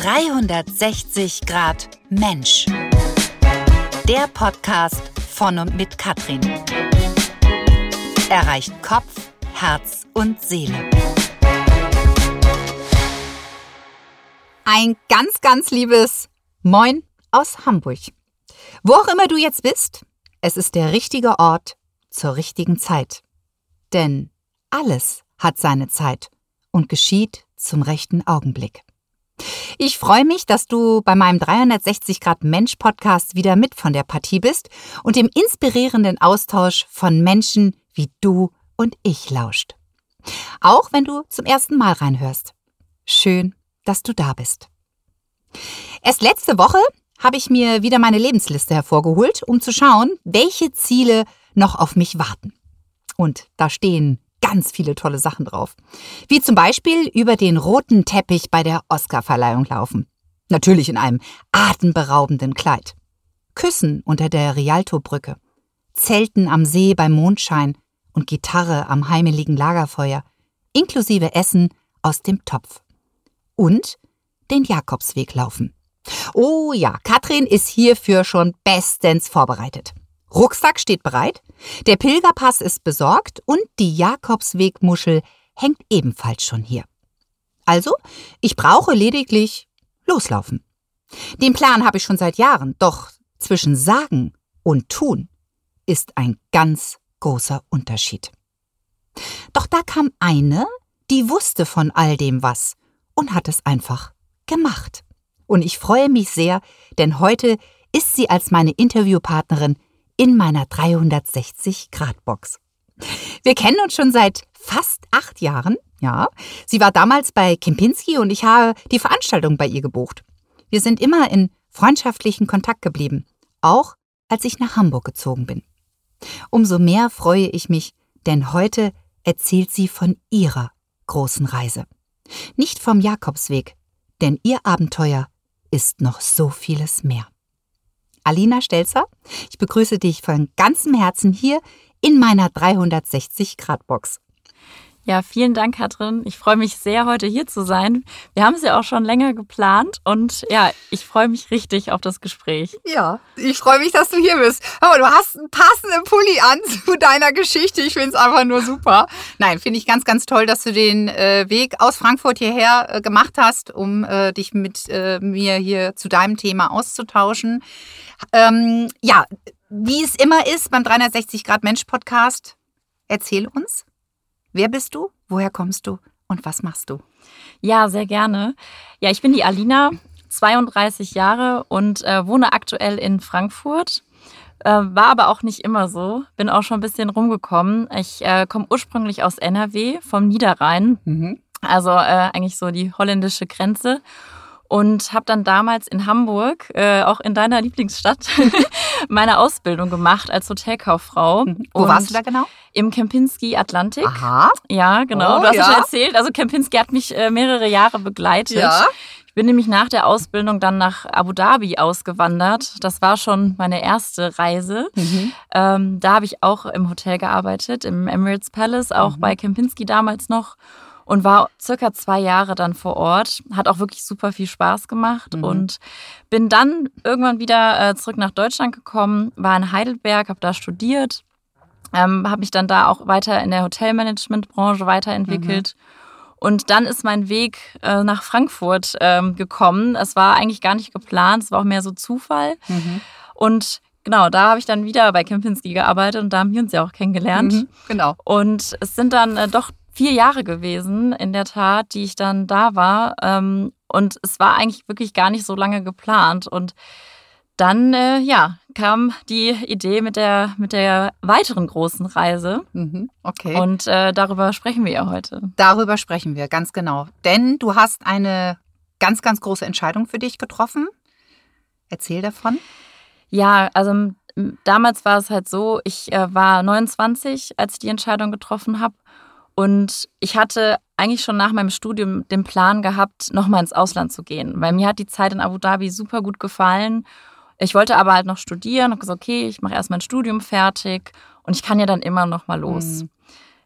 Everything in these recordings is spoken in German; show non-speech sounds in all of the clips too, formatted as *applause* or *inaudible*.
360 Grad Mensch. Der Podcast von und mit Katrin. Erreicht Kopf, Herz und Seele. Ein ganz, ganz liebes Moin aus Hamburg. Wo auch immer du jetzt bist, es ist der richtige Ort zur richtigen Zeit. Denn alles hat seine Zeit und geschieht zum rechten Augenblick. Ich freue mich, dass du bei meinem 360 Grad Mensch Podcast wieder mit von der Partie bist und dem inspirierenden Austausch von Menschen wie du und ich lauscht. Auch wenn du zum ersten Mal reinhörst. Schön, dass du da bist. Erst letzte Woche habe ich mir wieder meine Lebensliste hervorgeholt, um zu schauen, welche Ziele noch auf mich warten. Und da stehen ganz viele tolle Sachen drauf. Wie zum Beispiel über den roten Teppich bei der Oscarverleihung laufen. Natürlich in einem atemberaubenden Kleid. Küssen unter der Rialto-Brücke. Zelten am See beim Mondschein und Gitarre am heimeligen Lagerfeuer. Inklusive Essen aus dem Topf. Und den Jakobsweg laufen. Oh ja, Katrin ist hierfür schon bestens vorbereitet. Rucksack steht bereit, der Pilgerpass ist besorgt und die Jakobswegmuschel hängt ebenfalls schon hier. Also, ich brauche lediglich loslaufen. Den Plan habe ich schon seit Jahren, doch zwischen Sagen und Tun ist ein ganz großer Unterschied. Doch da kam eine, die wusste von all dem was und hat es einfach gemacht. Und ich freue mich sehr, denn heute ist sie als meine Interviewpartnerin in meiner 360-Grad-Box. Wir kennen uns schon seit fast acht Jahren, ja. Sie war damals bei Kempinski und ich habe die Veranstaltung bei ihr gebucht. Wir sind immer in freundschaftlichen Kontakt geblieben, auch als ich nach Hamburg gezogen bin. Umso mehr freue ich mich, denn heute erzählt sie von ihrer großen Reise. Nicht vom Jakobsweg, denn ihr Abenteuer ist noch so vieles mehr. Alina Stelzer. Ich begrüße dich von ganzem Herzen hier in meiner 360-Grad-Box. Ja, vielen Dank, Katrin. Ich freue mich sehr, heute hier zu sein. Wir haben es ja auch schon länger geplant und ja, ich freue mich richtig auf das Gespräch. Ja, ich freue mich, dass du hier bist. Aber du hast einen passenden Pulli an *laughs* zu deiner Geschichte. Ich finde es einfach nur super. Nein, finde ich ganz, ganz toll, dass du den äh, Weg aus Frankfurt hierher äh, gemacht hast, um äh, dich mit äh, mir hier zu deinem Thema auszutauschen. Ähm, ja, wie es immer ist beim 360 Grad Mensch Podcast, erzähl uns. Wer bist du? Woher kommst du? Und was machst du? Ja, sehr gerne. Ja, ich bin die Alina, 32 Jahre und äh, wohne aktuell in Frankfurt. Äh, war aber auch nicht immer so. Bin auch schon ein bisschen rumgekommen. Ich äh, komme ursprünglich aus NRW, vom Niederrhein. Mhm. Also äh, eigentlich so die holländische Grenze und habe dann damals in Hamburg, äh, auch in deiner Lieblingsstadt, *laughs* meine Ausbildung gemacht als Hotelkauffrau. Mhm. Wo und warst du da genau? Im Kempinski Atlantik. Aha. Ja, genau. Oh, du hast ja. es schon erzählt. Also Kempinski hat mich äh, mehrere Jahre begleitet. Ja. Ich bin nämlich nach der Ausbildung dann nach Abu Dhabi ausgewandert. Das war schon meine erste Reise. Mhm. Ähm, da habe ich auch im Hotel gearbeitet, im Emirates Palace, auch Mhm. bei Kempinski damals noch und war circa zwei Jahre dann vor Ort. Hat auch wirklich super viel Spaß gemacht Mhm. und bin dann irgendwann wieder äh, zurück nach Deutschland gekommen, war in Heidelberg, habe da studiert, ähm, habe mich dann da auch weiter in der Hotelmanagement-Branche weiterentwickelt. Und dann ist mein Weg äh, nach Frankfurt ähm, gekommen. Es war eigentlich gar nicht geplant, es war auch mehr so Zufall. Mhm. Und genau, da habe ich dann wieder bei Kempinski gearbeitet und da haben wir uns ja auch kennengelernt. Mhm. Genau. Und es sind dann äh, doch vier Jahre gewesen, in der Tat, die ich dann da war. Ähm, und es war eigentlich wirklich gar nicht so lange geplant. Und dann, äh, ja, kam die Idee mit der, mit der weiteren großen Reise. Mhm. Okay. Und äh, darüber sprechen wir ja heute. Darüber sprechen wir, ganz genau. Denn du hast eine ganz, ganz große Entscheidung für dich getroffen. Erzähl davon. Ja, also damals war es halt so, ich äh, war 29, als ich die Entscheidung getroffen habe. Und ich hatte eigentlich schon nach meinem Studium den Plan gehabt, nochmal ins Ausland zu gehen. Weil mir hat die Zeit in Abu Dhabi super gut gefallen. Ich wollte aber halt noch studieren und gesagt, okay, ich mache erst mein Studium fertig und ich kann ja dann immer noch mal los. Mhm.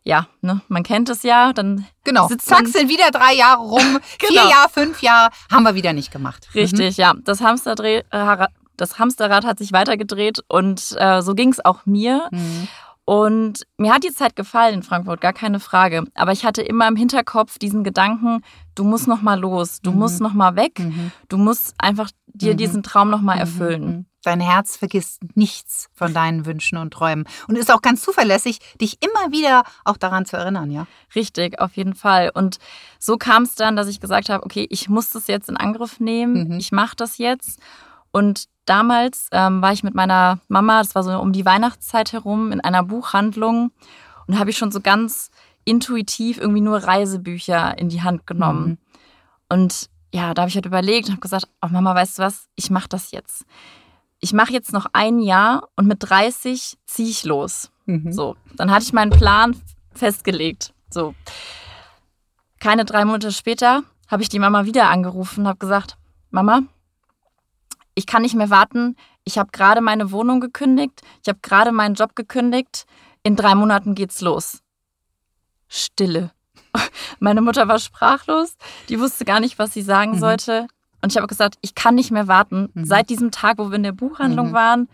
ja, ne, man kennt es ja, dann Genau. sitzt Zack, sind wieder drei Jahre rum, *laughs* vier Genau. Jahre, fünf Jahre, haben wir wieder nicht gemacht. Richtig, ja. Das, Hamsterdreh, äh, das Hamsterrad hat sich weitergedreht und äh, so ging es auch mir. Mhm. Und mir hat die Zeit gefallen in Frankfurt, gar keine Frage. Aber ich hatte immer im Hinterkopf diesen Gedanken, du musst noch mal los, du Mhm. musst noch mal weg, Mhm. du musst einfach dir Mhm. diesen Traum noch mal Mhm. erfüllen. Mhm. Dein Herz vergisst nichts von deinen Wünschen und Träumen und ist auch ganz zuverlässig, dich immer wieder auch daran zu erinnern, ja. Richtig, auf jeden Fall. Und so kam es dann, dass ich gesagt habe, okay, ich muss das jetzt in Angriff nehmen, Mhm. ich mache das jetzt. Und damals ähm, war ich mit meiner Mama, das war so um die Weihnachtszeit herum, in einer Buchhandlung und habe ich schon so ganz intuitiv irgendwie nur Reisebücher in die Hand genommen. Mhm. Und ja, da habe ich halt überlegt und habe gesagt, oh Mama, weißt du was, ich mache das jetzt. Ich mache jetzt noch ein Jahr und mit 30 ziehe ich los. Mhm. So, dann hatte ich meinen Plan festgelegt. So. Keine drei Monate später habe ich die Mama wieder angerufen und habe gesagt, Mama, ich kann nicht mehr warten. Ich habe gerade meine Wohnung gekündigt. Ich habe gerade meinen Job gekündigt. In drei Monaten geht's los. Stille. *laughs* Meine Mutter war sprachlos. Die wusste gar nicht, was sie sagen Mhm. sollte. Und ich habe gesagt, ich kann nicht mehr warten. Mhm. Seit diesem Tag, wo wir in der Buchhandlung Mhm. waren,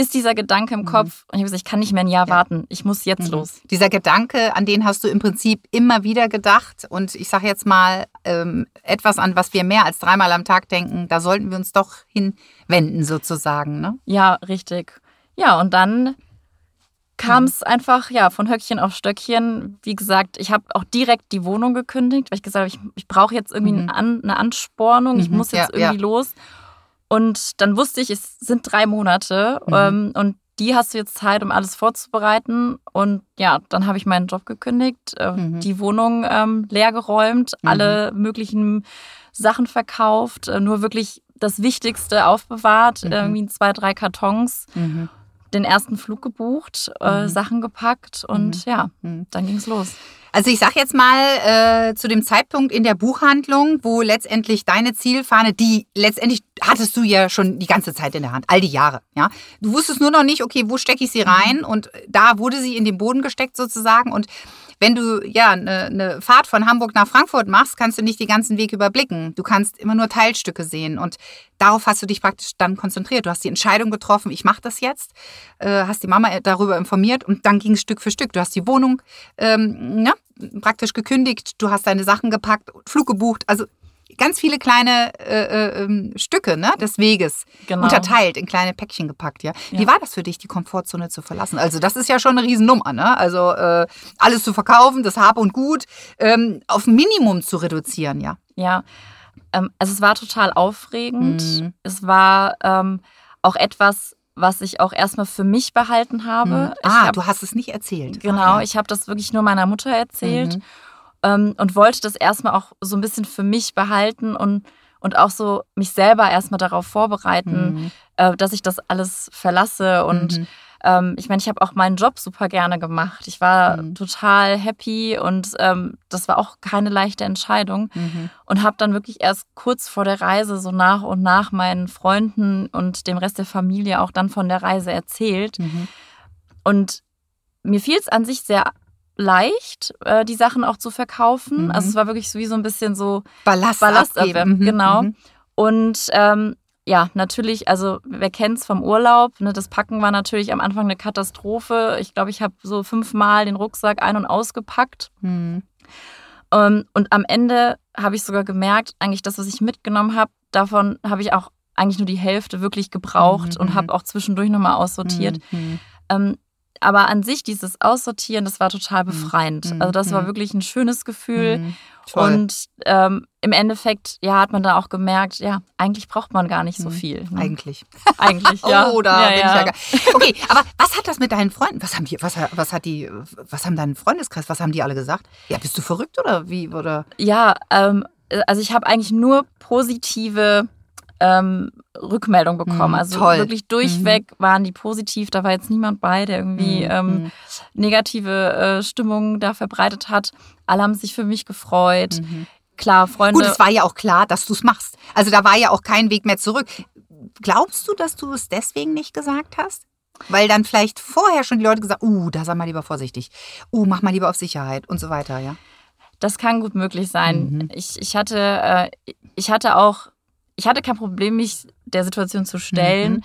ist dieser Gedanke im Mhm. Kopf. Und ich habe gesagt, ich kann nicht mehr ein Jahr Ja. warten. Ich muss jetzt Mhm. los. Dieser Gedanke, an den hast du im Prinzip immer wieder gedacht. Und ich sage jetzt mal ähm, etwas an, was wir mehr als dreimal am Tag denken. Da sollten wir uns doch hinwenden, sozusagen. Ne? Ja, richtig. Ja, und dann kam es einfach ja von Höckchen auf Stöckchen. Wie gesagt, ich habe auch direkt die Wohnung gekündigt, weil ich gesagt habe, ich, ich brauche jetzt irgendwie Mhm. eine, An eine Anspornung, ich Mhm, muss jetzt ja, irgendwie los. Und dann wusste ich, es sind drei Monate Mhm. ähm, und die hast du jetzt Zeit, um alles vorzubereiten. Und ja, dann habe ich meinen Job gekündigt, äh, Mhm. die Wohnung ähm, leergeräumt, Mhm. alle möglichen Sachen verkauft, äh, nur wirklich das Wichtigste aufbewahrt, Mhm. irgendwie zwei, drei Kartons, Mhm. Den ersten Flug gebucht, äh, Mhm. Sachen gepackt und ja, Mhm. dann ging es los. Also ich sage jetzt mal äh, zu dem Zeitpunkt in der Buchhandlung, wo letztendlich deine Zielfahne, die letztendlich hattest du ja schon die ganze Zeit in der Hand, all die Jahre. Ja, du wusstest nur noch nicht, okay, wo stecke ich sie rein und da wurde sie in den Boden gesteckt sozusagen und wenn du ja eine, eine Fahrt von Hamburg nach Frankfurt machst, kannst du nicht den ganzen Weg überblicken. Du kannst immer nur Teilstücke sehen und darauf hast du dich praktisch dann konzentriert. Du hast die Entscheidung getroffen, ich mache das jetzt, äh, hast die Mama darüber informiert und dann ging es Stück für Stück. Du hast die Wohnung ähm, ja, praktisch gekündigt, du hast deine Sachen gepackt, Flug gebucht, also ganz viele kleine äh, äh, ähm, Stücke ne, des Weges Genau. unterteilt, in kleine Päckchen gepackt. Ja. Wie Ja. war das für dich, die Komfortzone zu verlassen? Also das ist ja schon eine Riesennummer. Ne? Also äh, alles zu verkaufen, das Hab und Gut ähm, auf Minimum zu reduzieren. Ja. Ja, ähm, also es war total aufregend. Mhm. Es war ähm, auch etwas, was ich auch erstmal für mich behalten habe. Mhm. Ah, hab, du hast es nicht erzählt. Genau, ja. ich habe das wirklich nur meiner Mutter erzählt Mhm. Ähm, und wollte das erstmal auch so ein bisschen für mich behalten und, und auch so mich selber erstmal darauf vorbereiten, Mhm. äh, dass ich das alles verlasse. Und Mhm. ähm, ich meine, ich habe auch meinen Job super gerne gemacht. Ich war Mhm. total happy und ähm, das war auch keine leichte Entscheidung. Mhm. Und habe dann wirklich erst kurz vor der Reise so nach und nach meinen Freunden und dem Rest der Familie auch dann von der Reise erzählt. Mhm. Und mir fiel es an sich sehr leicht, äh, die Sachen auch zu verkaufen. Mhm. Also es war wirklich so wie so ein bisschen so Ballast, Ballast abgeben. abwerfen, Mhm. genau. Mhm. Und ähm, ja, natürlich, also wer kennt es vom Urlaub, ne, das Packen war natürlich am Anfang eine Katastrophe. Ich glaube, ich habe so fünfmal den Rucksack ein- und ausgepackt. Mhm. Ähm, und am Ende habe ich sogar gemerkt, eigentlich das, was ich mitgenommen habe, davon habe ich auch eigentlich nur die Hälfte wirklich gebraucht Mhm, und mhm. habe auch zwischendurch nochmal aussortiert. Mhm. Ähm, aber an sich, dieses Aussortieren, das war total Mhm. befreiend. Mhm. Also das war Mhm. wirklich ein schönes Gefühl. Mhm. Und ähm, im Endeffekt, ja, hat man da auch gemerkt, ja, eigentlich braucht man gar nicht so Mhm. viel. Ne? Eigentlich. *laughs* Eigentlich, ja. Oh, da ja, bin ja. ich ja gar. Okay, aber was hat das mit deinen Freunden? Was haben die, was, was hat die, was haben dein Freundeskreis, was haben die alle gesagt? Ja, bist du verrückt oder wie? Oder? Ja, ähm, also ich habe eigentlich nur positive ähm, Rückmeldungen bekommen. Mhm, also toll. wirklich durchweg waren die positiv. Da war jetzt niemand bei, der irgendwie Mhm, ähm, mhm, negative äh, Stimmung da verbreitet hat. Alle haben sich für mich gefreut. mhm. Klar, Freunde. Gut, es war ja auch klar, dass du es machst. Also da war ja auch kein Weg mehr zurück. Glaubst du, dass du es deswegen nicht gesagt hast? Weil dann vielleicht vorher schon die Leute gesagt, uh, da sei mal lieber vorsichtig. Uh, mach mal lieber auf Sicherheit und so weiter, ja. Das kann gut möglich sein. Mhm. Ich, ich, hatte, äh, ich hatte auch, ich hatte kein Problem, mich der Situation zu stellen. Mhm.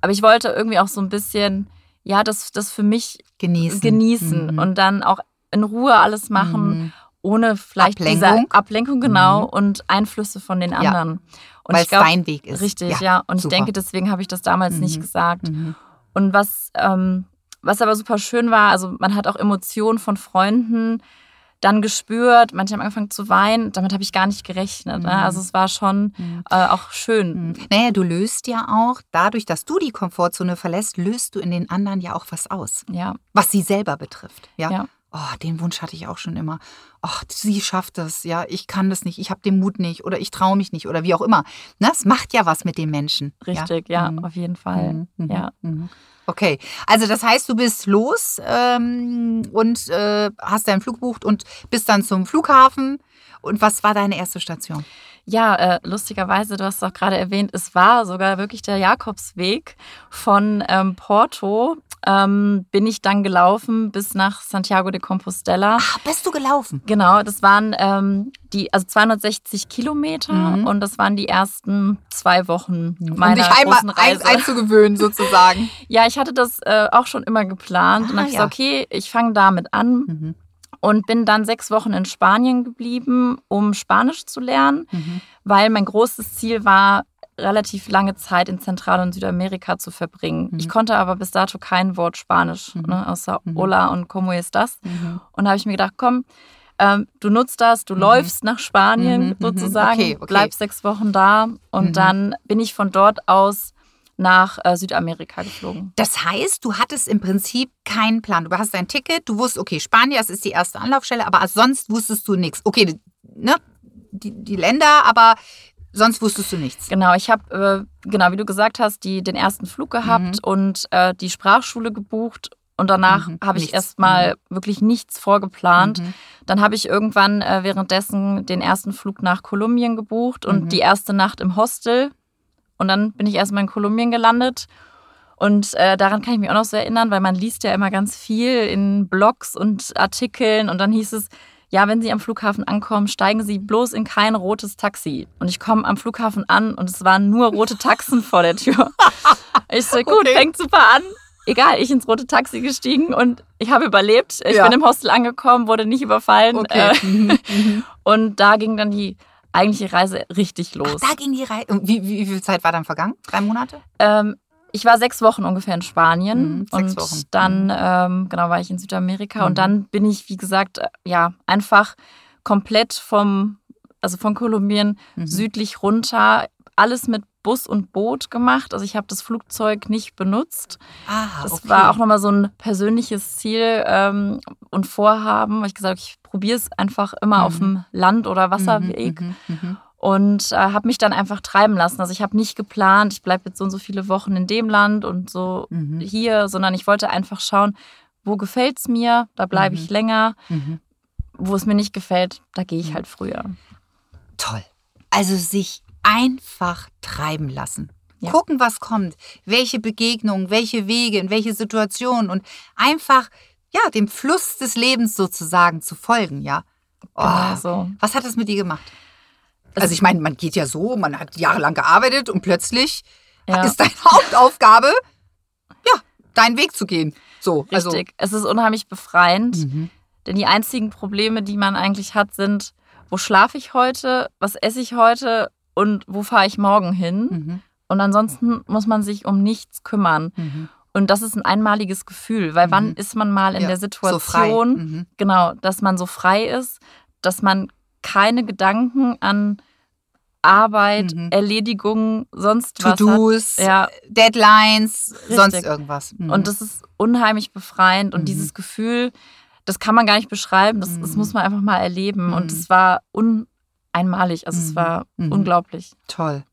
Aber ich wollte irgendwie auch so ein bisschen, ja, das, das für mich genießen, genießen mhm. und dann auch in Ruhe alles machen, mhm. ohne vielleicht Ablenkung. diese Ablenkung genau mhm. und Einflüsse von den anderen. Ja. Und Weil ich glaub, es dein Weg ist. Richtig, ja. ja. Und super. ich denke, deswegen habe ich das damals nicht mhm. gesagt. Und was, ähm, was aber super schön war, also man hat auch Emotionen von Freunden dann gespürt, manche haben angefangen zu weinen, damit habe ich gar nicht gerechnet. Ne? Also es war schon äh, auch schön. Naja, du löst ja auch, dadurch, dass du die Komfortzone verlässt, löst du in den anderen ja auch was aus. Ja. Was sie selber betrifft. Ja. ja oh, den Wunsch hatte ich auch schon immer. Ach, sie schafft das, ja, ich kann das nicht, ich habe den Mut nicht oder ich traue mich nicht oder wie auch immer. Das macht ja was mit den Menschen. Richtig, ja, ja mhm. auf jeden Fall. Mhm. mhm. Ja. Mhm. Okay, also das heißt, du bist los ähm, und äh, hast deinen Flug gebucht und bist dann zum Flughafen. Und was war deine erste Station? Ja, äh, lustigerweise, du hast es auch gerade erwähnt, es war sogar wirklich der Jakobsweg von ähm, Porto ähm, bin ich dann gelaufen bis nach Santiago de Compostela. Ach, bist du gelaufen? Genau, das waren ähm, die, also 260 Kilometer mhm. und das waren die ersten zwei Wochen meiner um dich einmal Reise. Ein, einzugewöhnen sozusagen. *laughs* ja, ich hatte das äh, auch schon immer geplant ah, und habe ja. gesagt, okay, ich fange damit an. Mhm. Und bin dann sechs Wochen in Spanien geblieben, um Spanisch zu lernen, mhm. weil mein großes Ziel war, relativ lange Zeit in Zentral- und Südamerika zu verbringen. Mhm. Ich konnte aber bis dato kein Wort Spanisch, mhm. ne, außer mhm. Hola und ¿Cómo estás? Mhm. Und da habe ich mir gedacht, komm, ähm, du nutzt das, du mhm. läufst nach Spanien mhm, sozusagen, okay, okay. bleibst sechs Wochen da und dann bin ich von dort aus nach äh, Südamerika geflogen. Das heißt, du hattest im Prinzip keinen Plan. Du hast dein Ticket, du wusstest, okay, Spanien, das ist die erste Anlaufstelle, aber sonst wusstest du nichts. Okay, ne, die, die Länder, aber Sonst wusstest du nichts. Genau, ich habe, äh, genau wie du gesagt hast, die, den ersten Flug gehabt mhm. und äh, die Sprachschule gebucht. Und danach mhm. habe ich erstmal mhm. wirklich nichts vorgeplant. Mhm. Dann habe ich irgendwann äh, währenddessen den ersten Flug nach Kolumbien gebucht und mhm. die erste Nacht im Hostel. Und dann bin ich erstmal in Kolumbien gelandet. Und äh, daran kann ich mich auch noch so erinnern, weil man liest ja immer ganz viel in Blogs und Artikeln. Und dann hieß es, ja, wenn Sie am Flughafen ankommen, steigen Sie bloß in kein rotes Taxi. Und ich komme am Flughafen an und es waren nur rote Taxen vor der Tür. Ich so, gut, okay. fängt super an. Egal, ich ins rote Taxi gestiegen und ich habe überlebt. Ich ja. bin im Hostel angekommen, wurde nicht überfallen. Okay. Äh, mhm, mhm. und da ging dann die eigentliche Reise richtig los. Ach, da ging die Reise. Wie, wie, wie, viel Zeit war dann vergangen? Drei Monate? Ähm, ich war sechs Wochen ungefähr in Spanien mhm, und Wochen. dann mhm. ähm, genau war ich in Südamerika mhm. und dann bin ich wie gesagt äh, ja einfach komplett vom also von Kolumbien mhm. südlich runter alles mit Bus und Boot gemacht. Also ich habe das Flugzeug nicht benutzt. Ah, das okay. war auch nochmal so ein persönliches Ziel ähm, und Vorhaben, weil ich gesagt habe, ich probiere es einfach immer auf mhm. dem Land- oder Wasserweg. Und äh, habe mich dann einfach treiben lassen. Also ich habe nicht geplant, ich bleibe jetzt so und so viele Wochen in dem Land und so mhm. hier, sondern ich wollte einfach schauen, wo gefällt es mir, da bleibe mhm. ich länger. Mhm. Wo es mir nicht gefällt, da gehe ich mhm. halt früher. Toll. Also sich einfach treiben lassen. Ja. Gucken, was kommt, welche Begegnungen, welche Wege, in welche Situationen und einfach ja, dem Fluss des Lebens sozusagen zu folgen, ja. Oh, genau so. Was hat das mit dir gemacht? Also ich meine, man geht ja so, man hat jahrelang gearbeitet und plötzlich ja. ist deine *laughs* Hauptaufgabe, ja, deinen Weg zu gehen. So, also Richtig. Also. Es ist unheimlich befreiend, mhm. denn die einzigen Probleme, die man eigentlich hat, sind, wo schlafe ich heute, was esse ich heute und wo fahre ich morgen hin. Mhm. Und ansonsten muss man sich um nichts kümmern. Mhm. Und das ist ein einmaliges Gefühl, weil wann mhm. ist man mal in ja, der Situation, so mhm. genau, dass man so frei ist, dass man keine Gedanken an Arbeit, mhm. Erledigung, sonst was. To-Dos, ja. Deadlines, Richtig. sonst irgendwas. Mhm. Und das ist unheimlich befreiend und mhm. dieses Gefühl, das kann man gar nicht beschreiben, das, das muss man einfach mal erleben. Und es war uneinmalig, also es war unglaublich. Toll.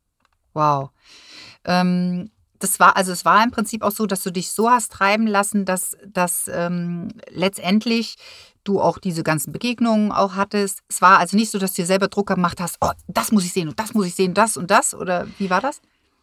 Wow. Ähm, das war, also es war im Prinzip auch so, dass du dich so hast treiben lassen, dass, dass ähm, letztendlich du auch diese ganzen Begegnungen auch hattest. Es war also nicht so, dass du dir selber Druck gemacht hast, oh, das muss ich sehen und das muss ich sehen, das und das, oder wie war das?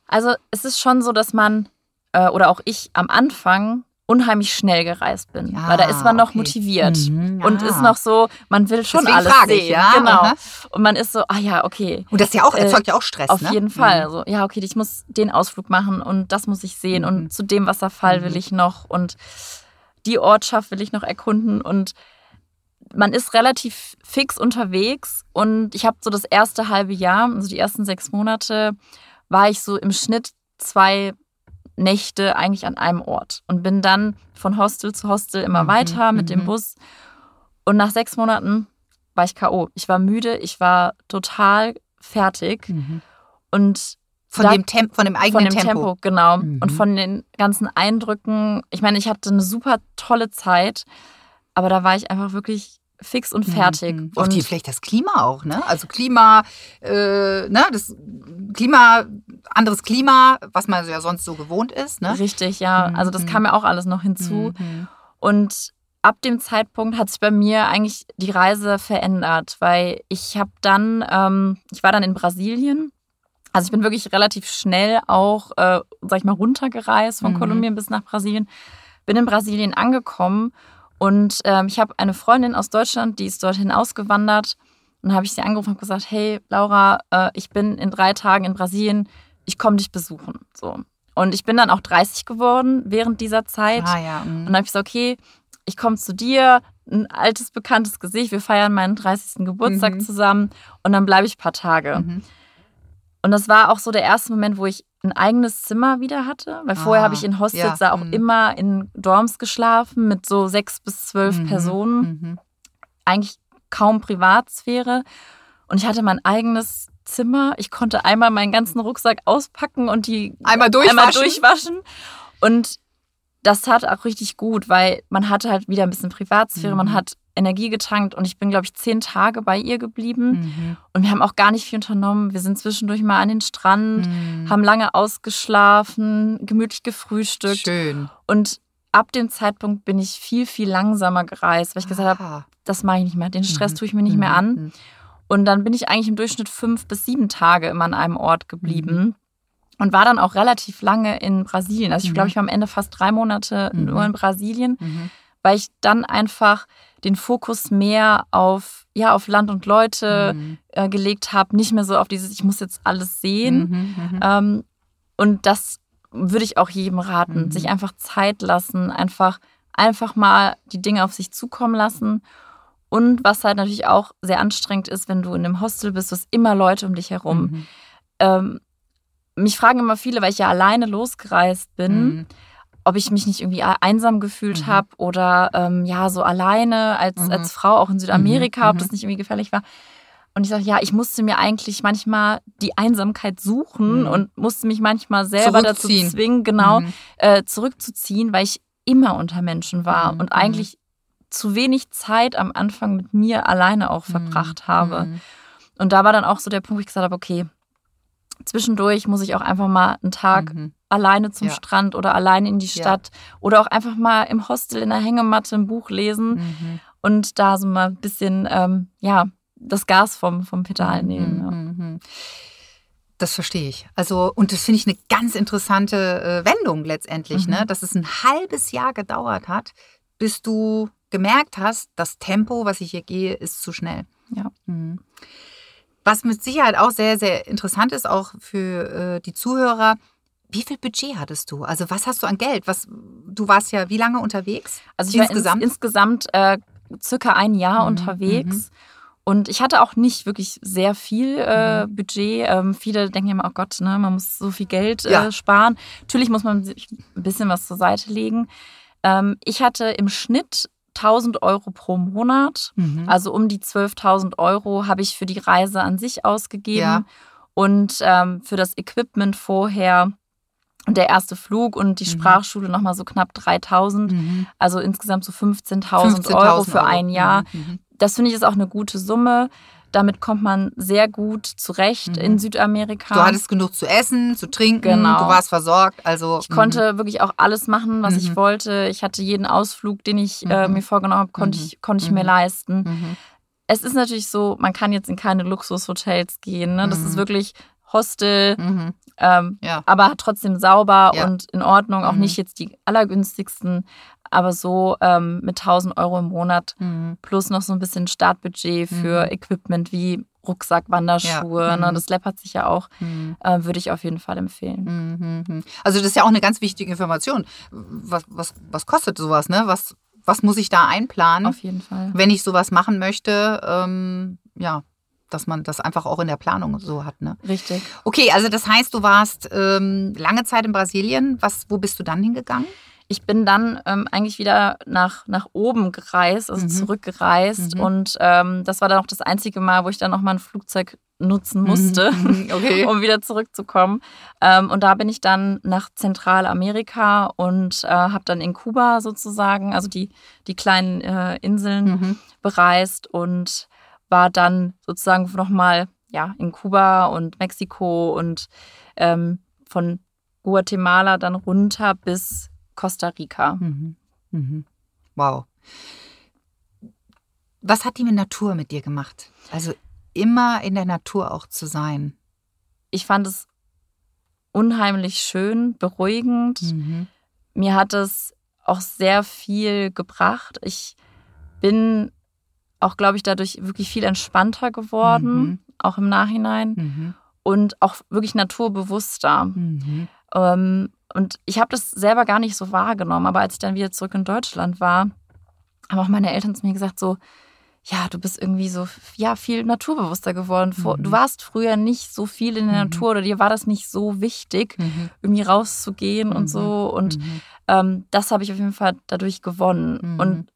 Also es ist schon so, dass man äh, oder auch ich am Anfang unheimlich schnell gereist bin. Ja, weil da ist man noch okay. motiviert Mhm, und ja. ist noch so, man will schon Deswegen alles frage sehen. ich, ja, Genau. Und man ist so, ah ja, okay. Und das ja auch, Äh, erzeugt ja auch Stress, Auf ne? jeden Fall. So, ja, okay, ich muss den Ausflug machen und das muss ich sehen Mhm. und zu dem Wasserfall will Mhm. ich noch und die Ortschaft will ich noch erkunden und man ist relativ fix unterwegs und ich habe so das erste halbe Jahr, also die ersten sechs Monate, war ich so im Schnitt zwei Nächte eigentlich an einem Ort und bin dann von Hostel zu Hostel immer Mhm, weiter mit mhm. dem Bus und nach sechs Monaten war ich K.O. Ich war müde, ich war total fertig Mhm. und Von, Da- dem Temp von dem von eigenen dem Tempo, Tempo. genau. Mhm. Und von den ganzen Eindrücken. Ich meine, ich hatte eine super tolle Zeit, aber da war ich einfach wirklich fix und fertig. Mhm. Und die, vielleicht das Klima auch, ne? Also Klima, äh, ne? Das Klima, anderes Klima, was man ja sonst so gewohnt ist, ne? richtig, ja. Mhm. Also das kam ja auch alles noch hinzu. Mhm. Und ab dem Zeitpunkt hat sich bei mir eigentlich die Reise verändert, weil ich habe dann, ähm, ich war dann in Brasilien. Also ich bin wirklich relativ schnell auch, äh, sag ich mal, runtergereist von Mhm. Kolumbien bis nach Brasilien. Bin in Brasilien angekommen und ähm, ich habe eine Freundin aus Deutschland, die ist dorthin ausgewandert. Und dann habe ich sie angerufen und gesagt, hey Laura, äh, ich bin in drei Tagen in Brasilien, ich komme dich besuchen. So. Und ich bin dann auch 30 geworden während dieser Zeit. Ah ja. mhm. Und dann habe ich gesagt, okay, ich komme zu dir, ein altes, bekanntes Gesicht, wir feiern meinen 30. Geburtstag Mhm. zusammen und dann bleibe ich ein paar Tage. Mhm. Und das war auch so der erste Moment, wo ich ein eigenes Zimmer wieder hatte, weil vorher Ah, habe ich in Hostels ja, da auch mhm. immer in Dorms geschlafen mit so sechs bis zwölf Mhm. Personen, Mhm. eigentlich kaum Privatsphäre. Und ich hatte mein eigenes Zimmer. Ich konnte einmal meinen ganzen Rucksack auspacken und die Einmal durchwaschen. einmal durchwaschen. Und das tat auch richtig gut, weil man hatte halt wieder ein bisschen Privatsphäre, man Mhm. hat Energie getankt und ich bin, glaube ich, zehn Tage bei ihr geblieben. Mhm. Und wir haben auch gar nicht viel unternommen. Wir sind zwischendurch mal an den Strand, Mhm. haben lange ausgeschlafen, gemütlich gefrühstückt. Schön. Und ab dem Zeitpunkt bin ich viel, viel langsamer gereist, weil ich gesagt habe, das mache ich nicht mehr. Den Stress Mhm. tue ich mir nicht mehr Mhm. an. Mhm. Und dann bin ich eigentlich im Durchschnitt fünf bis sieben Tage immer an einem Ort geblieben. Und war dann auch relativ lange in Brasilien. Also ich Mhm. glaube, ich war am Ende fast drei Monate Mhm. nur in Brasilien, Mhm. weil ich dann einfach den Fokus mehr auf, ja, auf Land und Leute Mhm. äh, gelegt habe. Nicht mehr so auf dieses, ich muss jetzt alles sehen. Mhm. Mhm. Ähm, und das würde ich auch jedem raten, sich einfach Zeit lassen, einfach, einfach mal die Dinge auf sich zukommen lassen. Und was halt natürlich auch sehr anstrengend ist, wenn du in einem Hostel bist, du hast immer Leute um dich herum. Ähm, mich fragen immer viele, weil ich ja alleine losgereist bin, Mhm. ob ich mich nicht irgendwie einsam gefühlt Mhm. habe oder ähm, ja, so alleine als, Mhm. als Frau auch in Südamerika, ob Mhm. das nicht irgendwie gefährlich war. Und ich sage, ja, ich musste mir eigentlich manchmal die Einsamkeit suchen Mhm. und musste mich manchmal selber dazu zwingen, genau, Mhm. äh, zurückzuziehen, weil ich immer unter Menschen war Mhm. und eigentlich zu wenig Zeit am Anfang mit mir alleine auch verbracht habe. Mhm. Und da war dann auch so der Punkt, wo ich gesagt habe, okay, zwischendurch muss ich auch einfach mal einen Tag Mhm. alleine zum Ja. Strand oder alleine in die Ja. Stadt oder auch einfach mal im Hostel in der Hängematte ein Buch lesen Mhm. und da so mal ein bisschen, ähm, ja, das Gas vom, vom Pedal nehmen. Ja. Mhm. Das verstehe ich. Also, und das finde ich eine ganz interessante äh, Wendung letztendlich, Mhm. ne? dass es ein halbes Jahr gedauert hat, bis du gemerkt hast, das Tempo, was ich hier gehe, ist zu schnell. Ja. Mhm. Was mit Sicherheit auch sehr, sehr interessant ist, auch für äh, die Zuhörer, wie viel Budget hattest du? Also was hast du an Geld? Was, du warst ja wie lange unterwegs? Also ich Insgesamt? war ins, insgesamt äh, circa ein Jahr Mhm, unterwegs. Und ich hatte auch nicht wirklich sehr viel äh, Mhm. Budget. Ähm, viele denken immer, oh Gott, ne, man muss so viel Geld äh, Ja. sparen. Natürlich muss man sich ein bisschen was zur Seite legen. Ähm, ich hatte im Schnitt 1000 Euro pro Monat. Mhm. Also um die 12.000 Euro habe ich für die Reise an sich ausgegeben. Ja. Und ähm, für das Equipment vorher und der erste Flug und die Mhm. Sprachschule nochmal so knapp 3.000. Mhm. Also insgesamt so 15.000 Euro für ein Jahr. Mhm. Mhm. Das finde ich ist auch eine gute Summe. Damit kommt man sehr gut zurecht Mhm. in Südamerika. Du hattest genug zu essen, zu trinken, Genau. du warst versorgt. Also ich konnte wirklich auch alles machen, was ich Mhm. wollte. Ich hatte jeden Ausflug, den ich äh, Mhm. mir vorgenommen habe, konnte Mhm. ich, konnte ich mir Mhm. leisten. Mhm. Es ist natürlich so, man kann jetzt in keine Luxushotels gehen. Ne? Das Mhm. ist wirklich Hostel, Mhm. ähm, Ja. aber trotzdem sauber Ja. und in Ordnung. Auch Mhm. nicht jetzt die allergünstigsten, aber so ähm, mit 1000 Euro im Monat Mhm. plus noch so ein bisschen Startbudget für Mhm. Equipment wie Rucksack, Wanderschuhe. Ja. Ne? Mhm. Das läppert sich ja auch, Mhm. äh, würde ich auf jeden Fall empfehlen. Mhm, mhm. Also das ist ja auch eine ganz wichtige Information. Was, was, was kostet sowas, ne? Was, was muss ich da einplanen, Auf jeden Fall. wenn ich sowas machen möchte? Ähm, ja, dass man das einfach auch in der Planung so hat, ne? Richtig. Okay, also das heißt, du warst ähm, lange Zeit in Brasilien. Was, wo bist du dann hingegangen? Ich bin dann ähm, eigentlich wieder nach, nach oben gereist, also Mhm. zurückgereist. Mhm. Und ähm, das war dann auch das einzige Mal, wo ich dann noch mal ein Flugzeug nutzen musste, Mhm, okay. *laughs* um wieder zurückzukommen. Ähm, und da bin ich dann nach Zentralamerika und äh, habe dann in Kuba sozusagen, also die, die kleinen äh, Inseln Mhm. bereist und war dann sozusagen nochmal ja, in Kuba und Mexiko und ähm, von Guatemala dann runter bis Costa Rica. Mhm. Mhm. Wow. Was hat die Natur mit dir gemacht? Also immer in der Natur auch zu sein. Ich fand es unheimlich schön, beruhigend. Mhm. Mir hat es auch sehr viel gebracht. Ich bin auch, glaube ich, dadurch wirklich viel entspannter geworden, Mhm. auch im Nachhinein. Mhm. Und auch wirklich naturbewusster. Mhm. Ähm, und ich habe das selber gar nicht so wahrgenommen, aber als ich dann wieder zurück in Deutschland war, haben auch meine Eltern zu mir gesagt, so, ja, du bist irgendwie so, ja, viel naturbewusster geworden. Mhm. Du warst früher nicht so viel in der Mhm. Natur oder dir war das nicht so wichtig, Mhm. irgendwie rauszugehen Mhm. und so. Und Mhm. ähm, das habe ich auf jeden Fall dadurch gewonnen. Mhm. Und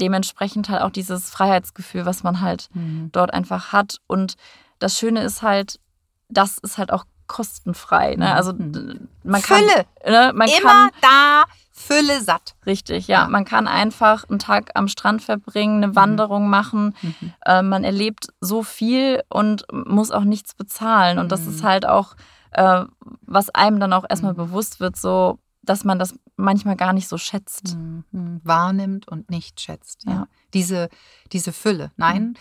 dementsprechend halt auch dieses Freiheitsgefühl, was man halt Mhm. dort einfach hat. Und das Schöne ist halt, das ist halt auch kostenfrei. Ne? Also Mhm. d- man kann, Fülle. ne, man Immer da, Fülle satt. richtig, ja, Ja. man kann einfach einen Tag am Strand verbringen, eine Wanderung machen. Mhm. Äh, man erlebt so viel und muss auch nichts bezahlen. Und das Mhm. ist halt auch, äh, was einem dann auch erstmal Mhm. bewusst wird, so, dass man das manchmal gar nicht so schätzt. Mhm. Wahrnimmt und nicht schätzt. Ja. Ja. Diese, diese Fülle. Nein,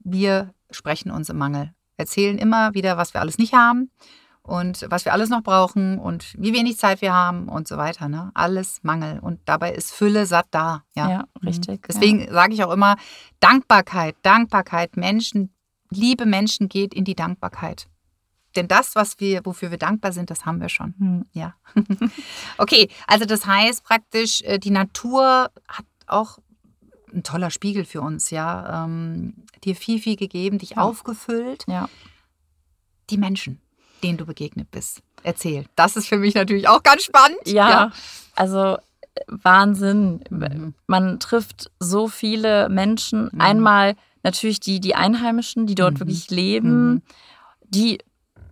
wir sprechen uns im Mangel. Erzählen immer wieder, was wir alles nicht haben und was wir alles noch brauchen und wie wenig Zeit wir haben und so weiter. Ne? Alles Mangel. Und dabei ist Fülle satt da. Ja, Ja, Mhm. richtig, Deswegen sage ich auch immer, Dankbarkeit, Dankbarkeit, Menschen, liebe Menschen geht in die Dankbarkeit. Denn das, was wir, wofür wir dankbar sind, das haben wir schon. Hm. Ja. *laughs* okay, also das heißt praktisch, äh, die Natur hat auch ein toller Spiegel für uns, ja. Ähm, dir viel, viel gegeben, dich Ja. aufgefüllt. Ja. Die Menschen, denen du begegnet bist. Erzähl. Das ist für mich natürlich auch ganz spannend. Ja, also äh, Wahnsinn. Mhm. Man trifft so viele Menschen. Mhm. Einmal natürlich die, die Einheimischen, die dort Mhm. wirklich leben, Mhm. die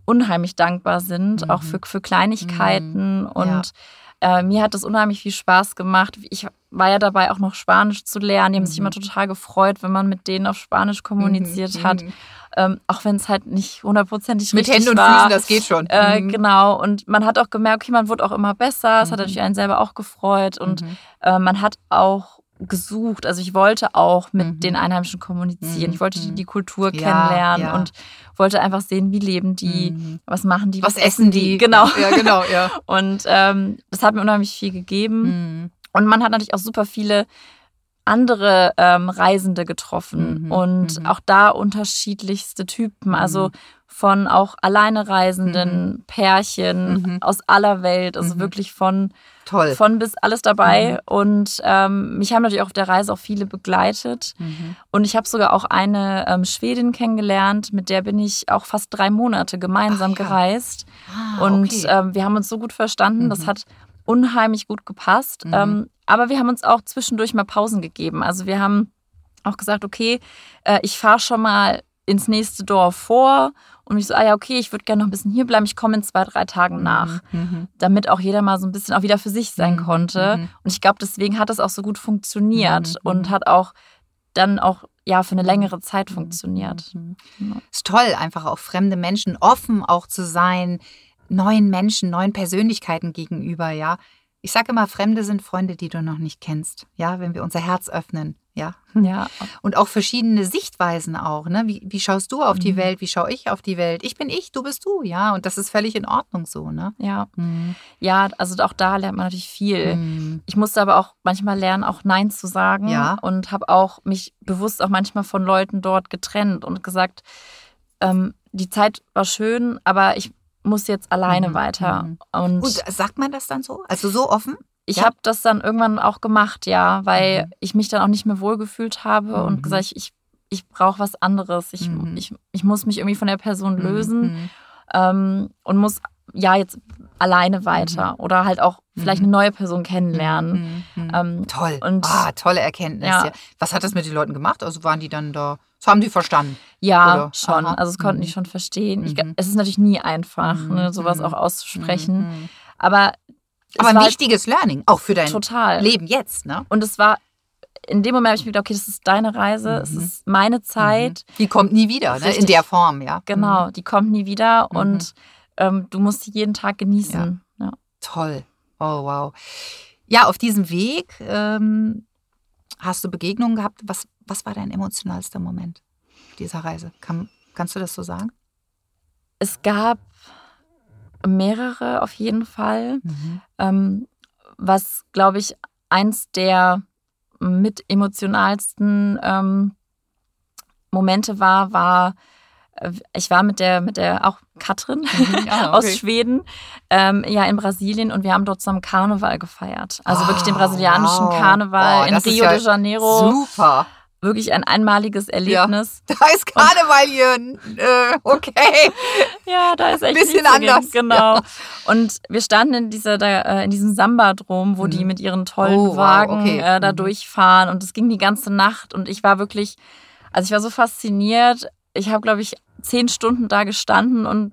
unheimlich dankbar sind, Mhm. auch für, für Kleinigkeiten. Mhm. Und äh, mir hat es unheimlich viel Spaß gemacht. Ich war ja dabei auch noch Spanisch zu lernen. Die haben sich Mhm. immer total gefreut, wenn man mit denen auf Spanisch kommuniziert Mhm. hat. Ähm, auch wenn es halt nicht hundertprozentig Mit richtig Händen und war. Füßen, das geht schon. Äh, Mhm. Genau, und man hat auch gemerkt, okay, man wurde auch immer besser. Es hat Mhm. natürlich einen selber auch gefreut und Mhm. äh, man hat auch gesucht. Also ich wollte auch mit Mhm. den Einheimischen kommunizieren. Mhm. Ich wollte die, die Kultur Ja, kennenlernen ja. und wollte einfach sehen, wie leben die, Mhm. was machen die, Was essen die? Genau. Ja, genau, ja. *laughs* Und ähm, das hat mir unheimlich viel gegeben. Mhm. Und man hat natürlich auch super viele andere ähm, Reisende getroffen Mhm, und mhm. auch da unterschiedlichste Typen, also Mhm. von auch Alleinereisenden, Pärchen Mhm. aus aller Welt, also Mhm. wirklich von, Toll. von bis alles dabei. Mhm. Und ähm, mich haben natürlich auch auf der Reise auch viele begleitet. Mhm. Und ich habe sogar auch eine ähm, Schwedin kennengelernt, mit der bin ich auch fast drei Monate gemeinsam Ach ja. gereist. Ah, Und okay. ähm, wir haben uns so gut verstanden, das Mhm. hat unheimlich gut gepasst. Mhm. Ähm, aber wir haben uns auch zwischendurch mal Pausen gegeben. Also wir haben auch gesagt, okay, äh, ich fahre schon mal ins nächste Dorf vor und ich so, ah ja, okay, ich würde gerne noch ein bisschen hier bleiben, ich komme in zwei, drei Tagen nach, Mhm. damit auch jeder mal so ein bisschen auch wieder für sich sein Mhm, konnte. mhm. Und ich glaube, deswegen hat es auch so gut funktioniert Mhm, und mhm. hat auch dann auch ja für eine längere Zeit funktioniert. Mhm. Ja. Ist toll, einfach auch fremde Menschen offen auch zu sein, neuen Menschen, neuen Persönlichkeiten gegenüber, ja. Ich sage immer, Fremde sind Freunde, die du noch nicht kennst, ja, wenn wir unser Herz öffnen, Ja. Ja, Und auch verschiedene Sichtweisen auch. Ne? Wie, wie schaust du auf die Mhm. Welt? Wie schaue ich auf die Welt? Ich bin ich, du bist du, ja. Und das ist völlig in Ordnung so, ne? ja. Mhm. Ja, also auch da lernt man natürlich viel. Mhm. Ich musste aber auch manchmal lernen, auch Nein zu sagen. Ja. Und habe auch mich bewusst auch manchmal von Leuten dort getrennt und gesagt, ähm, die Zeit war schön, aber ich muss jetzt alleine Mhm, weiter. mhm. Und, Und sagt man das dann so? Also so offen? Ich ja? habe das dann irgendwann auch gemacht, ja, weil Mhm. ich mich dann auch nicht mehr wohlgefühlt habe Mhm. und gesagt, ich, ich, brauche was anderes. Ich, Mhm. ich, ich muss mich irgendwie von der Person lösen Mhm. ähm, und muss ja jetzt alleine weiter oder halt auch vielleicht Mhm. eine neue Person kennenlernen. Mhm. Mhm. Ähm, Toll. und- ah, tolle Erkenntnis. Ja. Was hat das mit den Leuten gemacht? Also waren die dann da? Das haben die verstanden. Ja, Oder? schon. Aha. Also es konnten Mhm. die schon verstehen. Ich, Mhm. es ist natürlich nie einfach, Mhm. ne, sowas Mhm. auch auszusprechen. Mhm. Aber Aber ein wichtiges Learning, auch für dein total. Leben jetzt, ne? Und es war, in dem Moment habe ich mir gedacht, okay, das ist deine Reise, es Mhm. ist meine Zeit. Die kommt nie wieder, ne? in der Form, ja. Genau, Mhm. die kommt nie wieder Mhm. und ähm, du musst sie jeden Tag genießen. Ja. Toll. Oh, wow. Ja, auf diesem Weg ähm, hast du Begegnungen gehabt. Was, was war dein emotionalster Moment dieser Reise? Kann, kannst du das so sagen? Es gab mehrere auf jeden Fall. Ähm, was, glaube ich, eins der mit emotionalsten ähm, Momente war, war, äh, ich war mit der, mit der auch Katrin *laughs* Ja, aus okay. Schweden, ähm, ja in Brasilien und wir haben dort zusammen Karneval gefeiert. Also wirklich den Ah, brasilianischen wow. Karneval Oh, in Rio ja de Janeiro. Super. Wirklich ein einmaliges Erlebnis. *laughs* Da ist Karneval hier. Äh, okay. *laughs* Ja, da ist echt Bisschen zu gehen. anders, Genau. Und wir standen in dieser, da, äh, in diesem Samba-Drom, wo Mhm. die mit ihren tollen Oh, wow, Wagen okay. äh, da Mhm. durchfahren und es ging die ganze Nacht und ich war wirklich, also ich war so fasziniert. Ich habe, glaube ich, zehn Stunden da gestanden und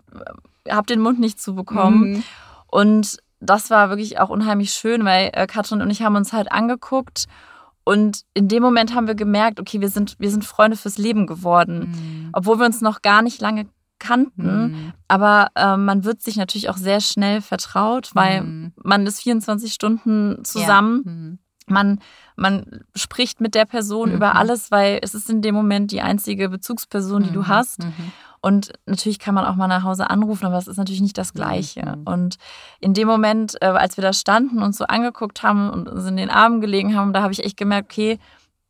habe den Mund nicht zubekommen. Mhm. Und das war wirklich auch unheimlich schön, weil äh, Katrin und ich haben uns halt angeguckt und in dem Moment haben wir gemerkt, okay, wir sind, wir sind Freunde fürs Leben geworden, Mhm. obwohl wir uns noch gar nicht lange kannten. Mhm. Aber äh, man wird sich natürlich auch sehr schnell vertraut, weil Mhm. man ist 24 Stunden zusammen. Ja. Mhm. Man, man spricht mit der Person Mhm. über alles, weil es ist in dem Moment die einzige Bezugsperson, die du Mhm. hast. Mhm. Und natürlich kann man auch mal nach Hause anrufen, aber es ist natürlich nicht das Gleiche. Mhm. Und in dem Moment, äh, als wir da standen und so angeguckt haben und uns in den Armen gelegen haben, da habe ich echt gemerkt, okay,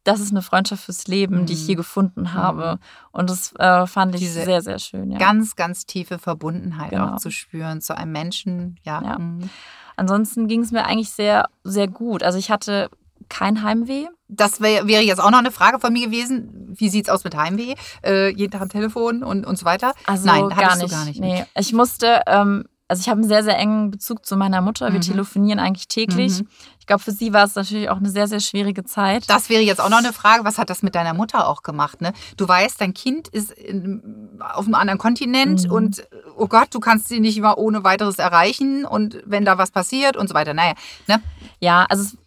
das ist eine Freundschaft fürs Leben, die ich Mhm. hier gefunden habe. Und das äh, fand ich Diese sehr, sehr schön. Ja. Ganz, ganz tiefe Verbundenheit Genau. auch zu spüren zu einem Menschen. Ja. Ja. Mhm. Ansonsten ging es mir eigentlich sehr, sehr gut. Also ich hatte kein Heimweh. Das wär, wäre jetzt auch noch eine Frage von mir gewesen. Wie sieht's aus mit Heimweh? Äh, jeden Tag am Telefon und, und so weiter. Also Nein, gar hattest nicht. du gar nicht. Nee, ich musste, ähm, also ich habe einen sehr, sehr engen Bezug zu meiner Mutter. Wir Mhm. telefonieren eigentlich täglich. Mhm. Ich glaube, für sie war es natürlich auch eine sehr, sehr schwierige Zeit. Das wäre jetzt auch noch eine Frage. Was hat das mit deiner Mutter auch gemacht? Ne? Du weißt, dein Kind ist in, auf einem anderen Kontinent Mhm. und oh Gott, du kannst sie nicht immer ohne weiteres erreichen und wenn da was passiert und so weiter. Naja, ne? Ja, also es,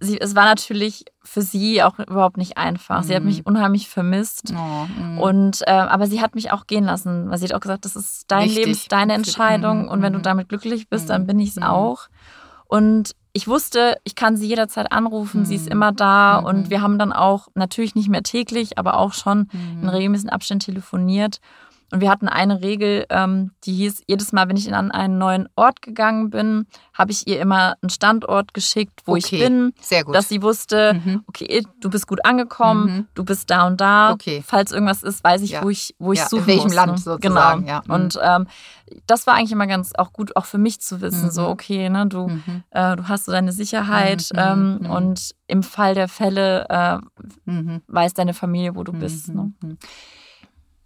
sie, es war natürlich für sie auch überhaupt nicht einfach. Sie hat Mhm. mich unheimlich vermisst. Oh, mm. Und äh, aber sie hat mich auch gehen lassen, weil sie hat auch gesagt, das ist dein. Leben, deine Entscheidung mhm, und wenn du mhm. damit glücklich bist, Mhm. dann bin ich es Mhm. auch. Und ich wusste, ich kann sie jederzeit anrufen, sie ist Mhm. immer da Mhm. und wir haben dann auch natürlich nicht mehr täglich, aber auch schon in Mhm. regelmäßigen Abständen telefoniert. Und wir hatten eine Regel, ähm, die hieß, jedes Mal, wenn ich in an einen neuen Ort gegangen bin, habe ich ihr immer einen Standort geschickt, wo ich Okay, bin, Sehr gut. dass sie wusste, Mhm. okay, du bist gut angekommen, Mhm. du bist da und da. Okay. Falls irgendwas ist, weiß ich, Ja. wo ich, wo ich Ja, in suchen welchem muss. Land ne? sozusagen, Genau. ja. Mhm. Und ähm, das war eigentlich immer ganz auch gut, auch für mich zu wissen, Mhm. so okay, ne, du, Mhm. äh, du hast so deine Sicherheit Mhm, ähm, und im Fall der Fälle äh, weiß deine Familie, wo du bist. Ne?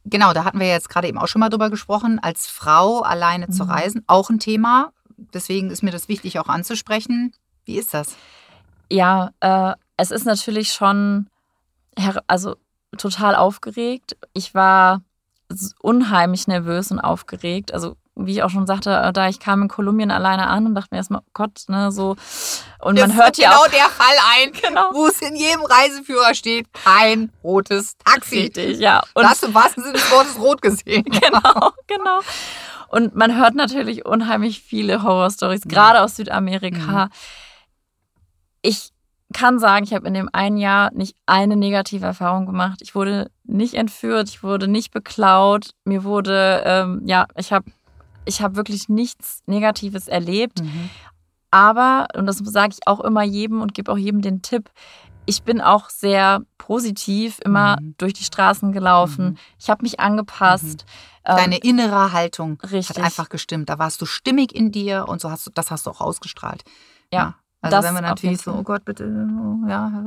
Genau, da hatten wir jetzt gerade eben auch schon mal drüber gesprochen. Als Frau alleine zu Mhm. reisen, auch ein Thema. Deswegen ist mir das wichtig auch anzusprechen. Wie ist das? Ja, äh, es ist natürlich schon also total aufgeregt. Ich war unheimlich nervös und aufgeregt. Also wie ich auch schon sagte, äh, da ich kam in Kolumbien alleine an und dachte mir erstmal, oh Gott, ne, so. Und man Das hört ja genau auch der Fall ein, Genau. wo es in jedem Reiseführer steht, kein rotes Taxi. richtig, ja. Und Da hast du im wahrsten Sinne des Wortes rot gesehen. *laughs* genau, genau. Und man hört natürlich unheimlich viele Horrorstories, gerade aus Südamerika. Ich kann sagen, ich habe in dem einen Jahr nicht eine negative Erfahrung gemacht. Ich wurde nicht entführt, ich wurde nicht beklaut, mir wurde, ähm, ja, ich habe ich hab wirklich nichts Negatives erlebt. Mhm. Aber, und das sage ich auch immer jedem und gebe auch jedem den Tipp, ich bin auch sehr positiv immer Mhm. durch die Straßen gelaufen. Mhm. Ich habe mich angepasst. Ähm, Deine innere Haltung richtig. hat einfach gestimmt. Da warst du stimmig in dir und so hast du, das hast du auch ausgestrahlt. Ja, Also das wenn wir natürlich so, oh Gott, bitte, oh, ja,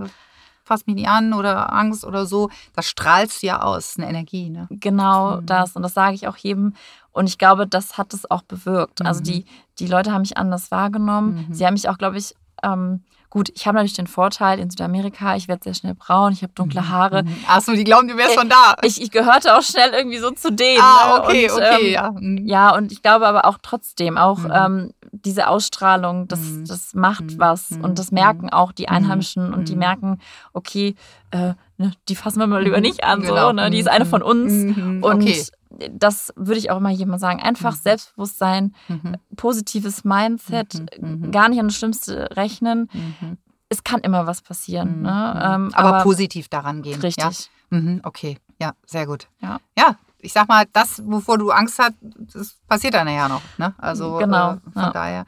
fass mich nicht an oder Angst oder so, das strahlst du ja aus, eine Energie, ne? Genau Mhm. das. Und das sage ich auch jedem. Und ich glaube, das hat es auch bewirkt. Also Mhm. die, die Leute haben mich anders wahrgenommen. Mhm. Sie haben mich auch, glaube ich, ähm, gut, ich habe natürlich den Vorteil in Südamerika, ich werde sehr schnell braun, ich habe dunkle Haare. Mhm. Ach so, die glauben, du wärst Äh, von da. Ich, ich gehörte auch schnell irgendwie so zu denen. ah, ne? okay, und, okay, ähm, ja. Mhm. Ja, und ich glaube aber auch trotzdem, auch Mhm. ähm, diese Ausstrahlung, das, Mhm. das macht Mhm. was. Mhm. Und das merken auch die Einheimischen und die Mhm. merken, okay, äh, ne, die fassen wir mal lieber Mhm. nicht an, Genau. so, ne? die ist eine Mhm. von uns. Mhm. Und okay. Das würde ich auch immer jedem sagen. Einfach Mhm. Selbstbewusstsein, Mhm. positives Mindset, Mhm. Mhm. gar nicht an das Schlimmste rechnen. Mhm. Es kann immer was passieren. Ne? Ähm, aber, positiv daran gehen. Richtig. Ja? Okay, ja, sehr gut. Ja. ja, ich sag mal, das, wovor du Angst hast, das passiert dann ja noch. Ne? Also Genau, äh, von ja. daher.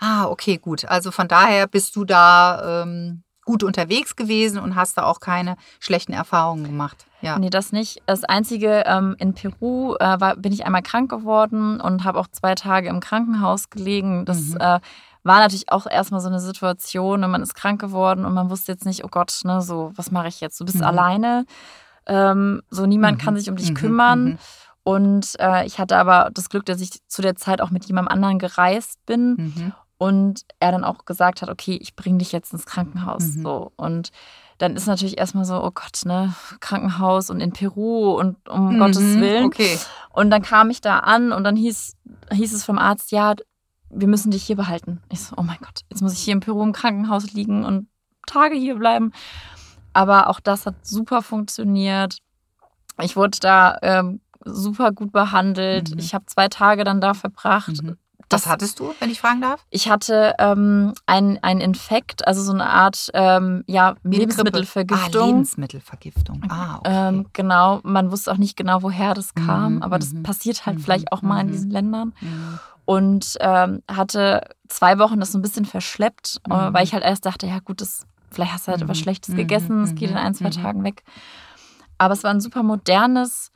Ah, okay, gut. Also von daher bist du da ähm, gut unterwegs gewesen und hast da auch keine schlechten Erfahrungen gemacht. Ja. Nee, das nicht. Das Einzige, ähm, in Peru äh, war, bin ich einmal krank geworden und habe auch zwei Tage im Krankenhaus gelegen. Das Mhm. äh, war natürlich auch erstmal so eine Situation, und man ist krank geworden und man wusste jetzt nicht, oh Gott, ne, so, was mache ich jetzt? Du bist Mhm. alleine. Ähm, so niemand Mhm. kann sich um dich Mhm. kümmern. Mhm. Und äh, ich hatte aber das Glück, dass ich zu der Zeit auch mit jemandem anderen gereist bin Mhm. Und er dann auch gesagt hat, okay, ich bringe dich jetzt ins Krankenhaus. Mhm. So. Und dann ist natürlich erstmal so, oh Gott, ne, Krankenhaus und in Peru und um Mhm. Gottes Willen. Okay. Und dann kam ich da an und dann hieß, hieß es vom Arzt, ja, wir müssen dich hier behalten. Ich so, oh mein Gott, jetzt muss ich hier in Peru im Krankenhaus liegen und Tage hier bleiben. Aber auch das hat super funktioniert. Ich wurde da ähm, super gut behandelt. Mhm. Ich habe zwei Tage dann da verbracht. Mhm. Das- Was hattest du, wenn ich fragen darf? Ich hatte ähm, einen Infekt, also so eine Art ähm, ja, Grippe. Ah, Lebensmittelvergiftung. Lebensmittelvergiftung. Ah, okay. ähm, genau, man wusste auch nicht genau, woher das kam, Mhm, aber das mhm, passiert halt mhm, vielleicht auch mal in mhm. diesen Ländern. Und ähm, hatte zwei Wochen das so ein bisschen verschleppt, äh, weil ich halt erst dachte, ja gut, das, vielleicht hast du halt was Schlechtes gegessen, es geht in ein, zwei. Tagen weg. Aber es war ein super modernes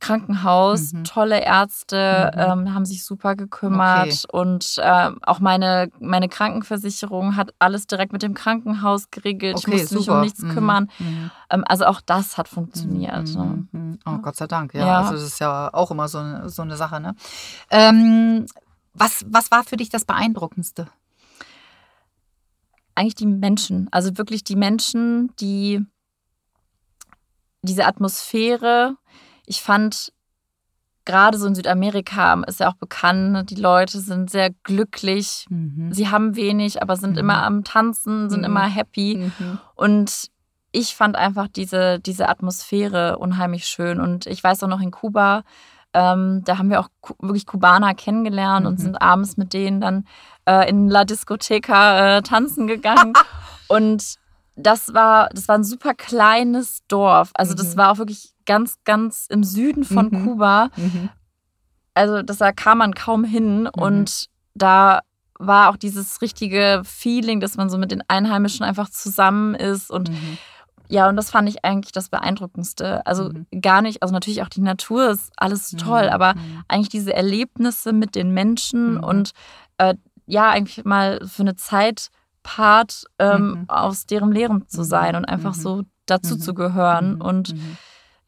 Krankenhaus, Mhm. tolle Ärzte, Mhm. ähm, haben sich super gekümmert und ähm, auch meine, meine Krankenversicherung hat alles direkt mit dem Krankenhaus geregelt. Okay, ich musste mich super. um nichts Mhm, kümmern. mhm. Ähm, also auch das hat funktioniert. Mhm, ne? mhm. Oh, Gott sei Dank, ja. Ja. Also das ist ja auch immer so eine, so eine Sache. Ne? Ähm, was, was war für dich das Beeindruckendste? eigentlich die Menschen. Also wirklich die Menschen, die diese Atmosphäre. Ich fand gerade so in Südamerika ist ja auch bekannt, ne, die Leute sind sehr glücklich. Mhm. Sie haben wenig, aber sind Mhm. immer am Tanzen, sind Mhm. immer happy. Mhm. Und ich fand einfach diese, diese Atmosphäre unheimlich schön. Und ich weiß auch noch in Kuba, ähm, da haben wir auch wirklich Kubaner kennengelernt und Mhm. sind abends mit denen dann äh, in La Discoteca äh, tanzen gegangen. *laughs* und das war, das war ein super kleines Dorf. Also das Mhm. war auch wirklich ganz, ganz im Süden von Mhm. Kuba. Mhm. Also das, da kam man kaum hin. Und da war auch dieses richtige Feeling, dass man so mit den Einheimischen einfach zusammen ist und Mhm. ja, und das fand ich eigentlich das Beeindruckendste. Also Mhm. gar nicht, also natürlich auch die Natur ist alles toll, Mhm. aber Mhm. eigentlich diese Erlebnisse mit den Menschen Mhm. und äh, ja, eigentlich mal für eine Zeit Part ähm, Mhm. aus deren Lehren zu sein und einfach Mhm. so dazu Mhm. zu gehören. Mhm. Und Mhm.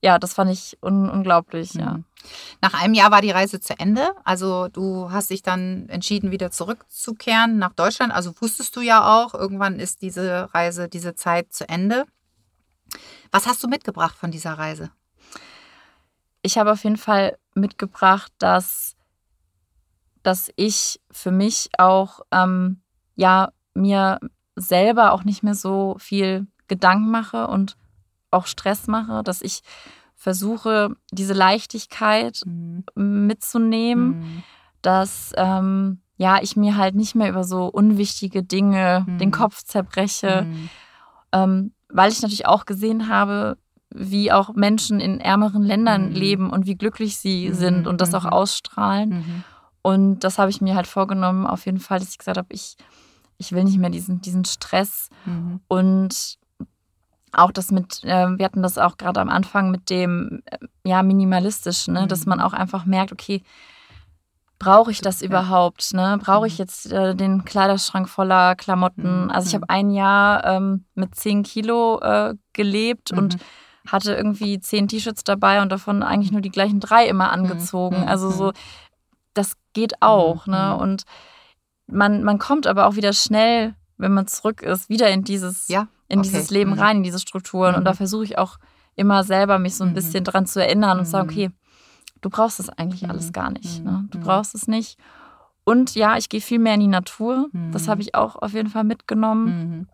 ja, das fand ich un unglaublich, ja. Nach einem Jahr war die Reise zu Ende. Also du hast dich dann entschieden, wieder zurückzukehren nach Deutschland. Also wusstest du ja auch, irgendwann ist diese Reise, diese Zeit zu Ende. Was hast du mitgebracht von dieser Reise? ich habe auf jeden Fall mitgebracht, dass, dass ich für mich auch ähm, ja mir selber auch nicht mehr so viel Gedanken mache und auch Stress mache, dass ich versuche, diese Leichtigkeit Mhm. mitzunehmen, Mhm. dass ähm, ja ich mir halt nicht mehr über so unwichtige Dinge Mhm. den Kopf zerbreche Mhm. ähm, weil ich natürlich auch gesehen habe, wie auch Menschen in ärmeren Ländern Mhm. leben und wie glücklich sie Mhm, sind und das auch ausstrahlen. Und das habe ich mir halt vorgenommen, auf jeden Fall, dass ich gesagt habe, ich, ich will nicht mehr diesen, diesen Stress Mhm. und auch das mit, äh, wir hatten das auch gerade am Anfang mit dem, äh, ja, minimalistisch, ne? dass Mhm. man auch einfach merkt, okay, brauche ich das überhaupt? Ne? Brauche ich Mhm. jetzt äh, den Kleiderschrank voller Klamotten? Mhm. Also ich Mhm. habe ein Jahr ähm, mit 10 Kilo äh, gelebt und Mhm. hatte irgendwie zehn T-Shirts dabei und davon eigentlich nur die gleichen drei immer angezogen. Mhm. Also so, das geht auch. Mhm. Ne? Und man, man kommt aber auch wieder schnell, wenn man zurück ist, wieder in dieses, Ja, in okay. dieses Leben Mhm. rein, in diese Strukturen. Und Mhm. da versuche ich auch immer selber mich so ein Mhm. bisschen dran zu erinnern und zu sagen, Mhm. okay, du brauchst es eigentlich Mhm. alles gar nicht. Mhm. Ne? Du Mhm. brauchst es nicht. Und ja, ich gehe viel mehr in die Natur. Das Mhm. habe ich auch auf jeden Fall mitgenommen. Mhm.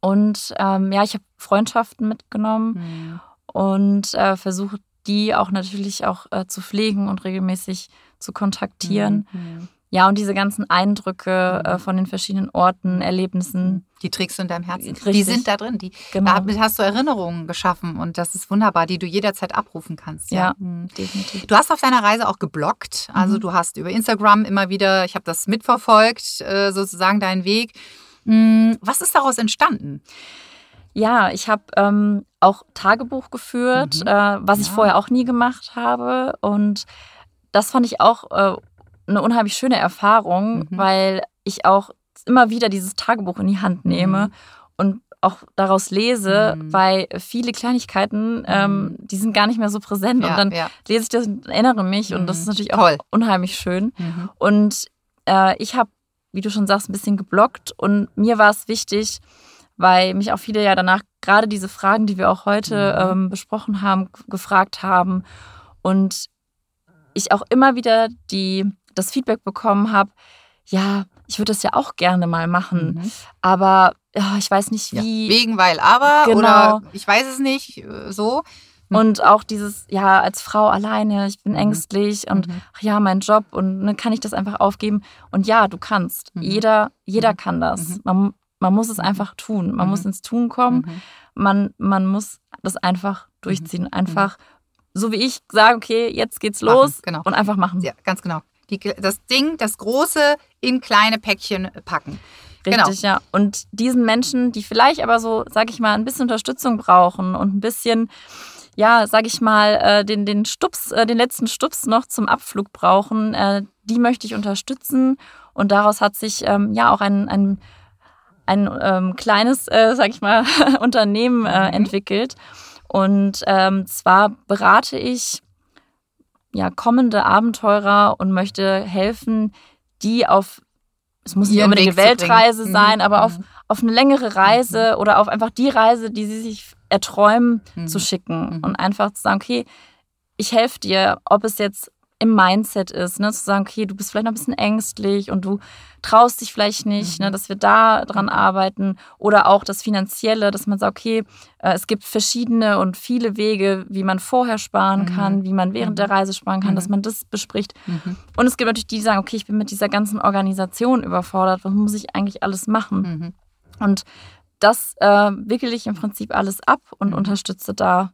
Und ähm, ja, ich habe Freundschaften mitgenommen Mhm. und äh, versuche die auch natürlich auch äh, zu pflegen und regelmäßig zu kontaktieren. Mhm. Ja, und diese ganzen Eindrücke Mhm. äh, von den verschiedenen Orten, Erlebnissen. Die trägst du in deinem Herzen. Die Richtig. sind da drin. Die, Genau, Damit hast du Erinnerungen geschaffen und das ist wunderbar, die du jederzeit abrufen kannst. Ja. Mhm. definitiv. Du hast auf deiner Reise auch gebloggt. Also Mhm. du hast über Instagram immer wieder, ich habe das mitverfolgt, äh, sozusagen deinen Weg. Mm, Was ist daraus entstanden? Ja, ich habe ähm, auch Tagebuch geführt, Mhm. äh, was ich Ja. vorher auch nie gemacht habe. Und das fand ich auch äh, eine unheimlich schöne Erfahrung, Mhm. weil ich auch immer wieder dieses Tagebuch in die Hand nehme Mhm. und auch daraus lese, Mhm. weil viele Kleinigkeiten, ähm, die sind gar nicht mehr so präsent. und dann ja. lese ich das und erinnere mich. Und das Mhm. ist natürlich auch Toll. unheimlich schön. Mhm. Und äh, ich habe, wie du schon sagst, ein bisschen geblockt und mir war es wichtig, weil mich auch viele ja danach gerade diese Fragen, die wir auch heute Mhm. ähm, besprochen haben, gefragt haben und ich auch immer wieder die, das Feedback bekommen habe, ja, ich würde das ja auch gerne mal machen, Mhm. aber ja, ich weiß nicht Ja. wie. Wegen, weil, aber Genau. oder ich weiß es nicht, äh, so. Und auch dieses, ja, als Frau alleine, ich bin Mhm. ängstlich und Mhm. ach ja, mein Job und ne, kann ich das einfach aufgeben? Und ja, du kannst. Mhm. Jeder, jeder Mhm. kann das. Mhm. Man, man muss es Mhm. einfach tun. Man Mhm. muss ins Tun kommen. Mhm. Man, man muss das einfach durchziehen. Einfach, so wie ich sage, okay, jetzt geht's Machen, los genau. und einfach machen. Ja, ganz genau. Die, das Ding, das Große in kleine Päckchen packen. genau. Richtig, ja. Und diesen Menschen, die vielleicht aber so, sag ich mal, ein bisschen Unterstützung brauchen und ein bisschen, ja, sag ich mal, äh, den, den Stups, äh, den letzten Stups noch zum Abflug brauchen, äh, die möchte ich unterstützen. Und daraus hat sich ähm, ja auch ein, ein, ein ähm, kleines, äh, sag ich mal, *laughs* Unternehmen äh, Mhm. entwickelt. Und ähm, zwar berate ich ja kommende Abenteurer und möchte helfen, die auf es muss nicht unbedingt eine. Weltreise Mhm. sein, aber auf, Mhm. auf eine längere Reise oder auf einfach die Reise, die sie sich erträumen, Mhm. zu schicken. Mhm. Und einfach zu sagen, okay, ich helfe dir, ob es jetzt im Mindset ist, ne, zu sagen, okay, du bist vielleicht noch ein bisschen ängstlich und du traust dich vielleicht nicht, Mhm. ne, dass wir da dran arbeiten oder auch das Finanzielle, dass man sagt, okay, äh, es gibt verschiedene und viele Wege, wie man vorher sparen Mhm. kann, wie man während Mhm. der Reise sparen kann, Mhm. dass man das bespricht. Mhm. Und es gibt natürlich die, die sagen, okay, ich bin mit dieser ganzen Organisation überfordert, was muss ich eigentlich alles machen? Mhm. Und das äh, wickele ich im Prinzip alles ab und Mhm. unterstütze da.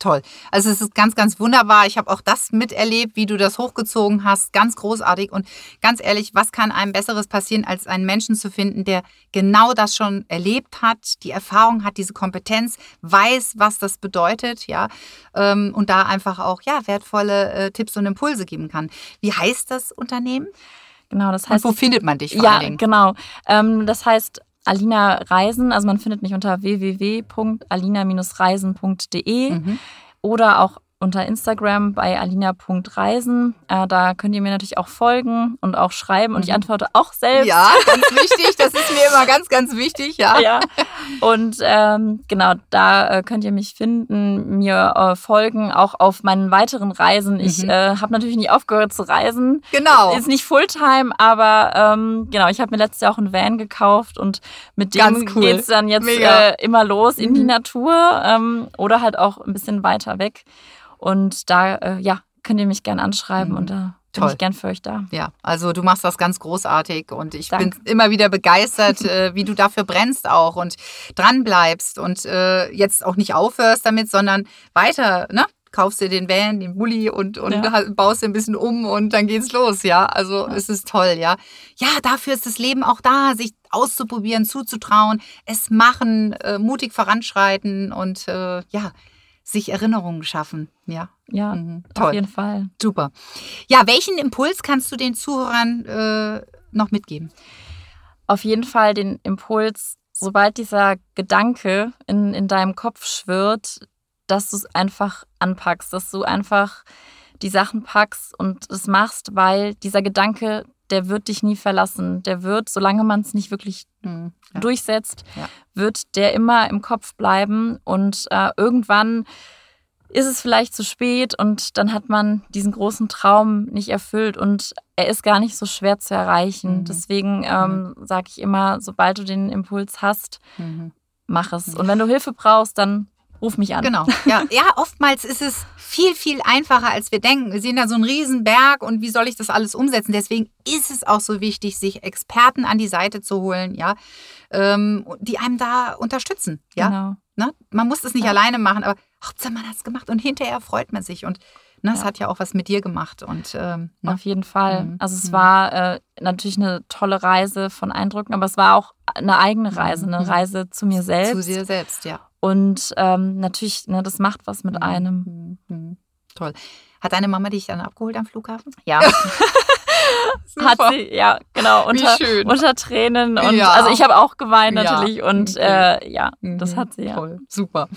Toll. Also es ist ganz, ganz wunderbar. Ich habe auch das miterlebt, wie du das hochgezogen hast. Ganz großartig. Und ganz ehrlich, was kann einem Besseres passieren, als einen Menschen zu finden, der genau das schon erlebt hat, die Erfahrung hat, diese Kompetenz, weiß, was das bedeutet, ja, ähm, und da einfach auch ja wertvolle äh, Tipps und Impulse geben kann. Wie heißt das Unternehmen? Genau, das Und heißt. wo findet man dich vor ja, allen Dingen? genau. Ähm, das heißt Alina Reisen, also man findet mich unter www.alina-reisen.de Mhm. oder auch unter Instagram bei alina.reisen. Äh, da könnt ihr mir natürlich auch folgen und auch schreiben und ich Mhm. antworte auch selbst. Ja, ganz wichtig. Das ist mir immer ganz, ganz wichtig. Ja. ja. Und ähm, genau, da äh, könnt ihr mich finden, mir äh, folgen, auch auf meinen weiteren Reisen. Ich Mhm. äh, habe natürlich nicht aufgehört zu reisen. Genau. Ist nicht Fulltime, aber ähm, genau, ich habe mir letztes Jahr auch einen Van gekauft und mit dem cool. geht's dann jetzt äh, immer los in die Mhm. Natur ähm, oder halt auch ein bisschen weiter weg. Und da, äh, ja, könnt ihr mich gerne anschreiben Mhm. und da bin Toll. ich gern für euch da. Ja, also du machst das ganz großartig und ich Danke. bin immer wieder begeistert, *laughs* äh, wie du dafür brennst auch und dran bleibst und äh, jetzt auch nicht aufhörst damit, sondern weiter, ne? Kaufst dir den Van, den Bulli und, und Ja. baust dir ein bisschen um und dann geht's los, ja. Also es ist toll, ja. Ja, dafür ist das Leben auch da, sich auszuprobieren, zuzutrauen, es machen, äh, mutig voranschreiten und äh, ja, sich Erinnerungen schaffen, ja. Ja, Mhm. auf jeden Fall. Super. Ja, welchen Impuls kannst du den Zuhörern äh, noch mitgeben? Auf jeden Fall den Impuls, sobald dieser Gedanke in, in deinem Kopf schwirrt, dass du es einfach anpackst, dass du einfach die Sachen packst und es machst, weil dieser Gedanke, der wird dich nie verlassen. Der wird, solange man es nicht wirklich Hm, ja. durchsetzt, Ja. wird der immer im Kopf bleiben und äh, irgendwann ist es vielleicht zu spät und dann hat man diesen großen Traum nicht erfüllt und er ist gar nicht so schwer zu erreichen. Mhm. Deswegen ähm, sage ich immer, sobald du den Impuls hast, Mhm. mach es. Und wenn du Hilfe brauchst, dann ruf mich an. Genau. Ja, ja, oftmals ist es viel, viel einfacher, als wir denken. Wir sehen da so einen riesen Berg und wie soll ich das alles umsetzen? Deswegen ist es auch so wichtig, sich Experten an die Seite zu holen, ja, ähm, die einem da unterstützen. Ja, Genau. ne? man muss es nicht Ja. alleine machen, aber Hauptsache man hat es gemacht und hinterher freut man sich und ne, es Ja. hat ja auch was mit dir gemacht und ähm, ne? Auf jeden Fall. Mhm. Also es Mhm. war äh, natürlich eine tolle Reise von Eindrücken, aber es war auch eine eigene Reise, eine Mhm. Reise zu mir selbst. zu dir selbst, ja. Und ähm, natürlich, ne, das macht was mit Mhm. einem. Mhm. Toll. Hat deine Mama dich dann abgeholt am Flughafen? Ja. *laughs* Hat sie, ja, genau, unter, schön. unter Tränen. Und Ja. also ich habe auch geweint Ja. natürlich. Und Mhm. äh, ja, das Mhm. hat sie ja. Toll, super.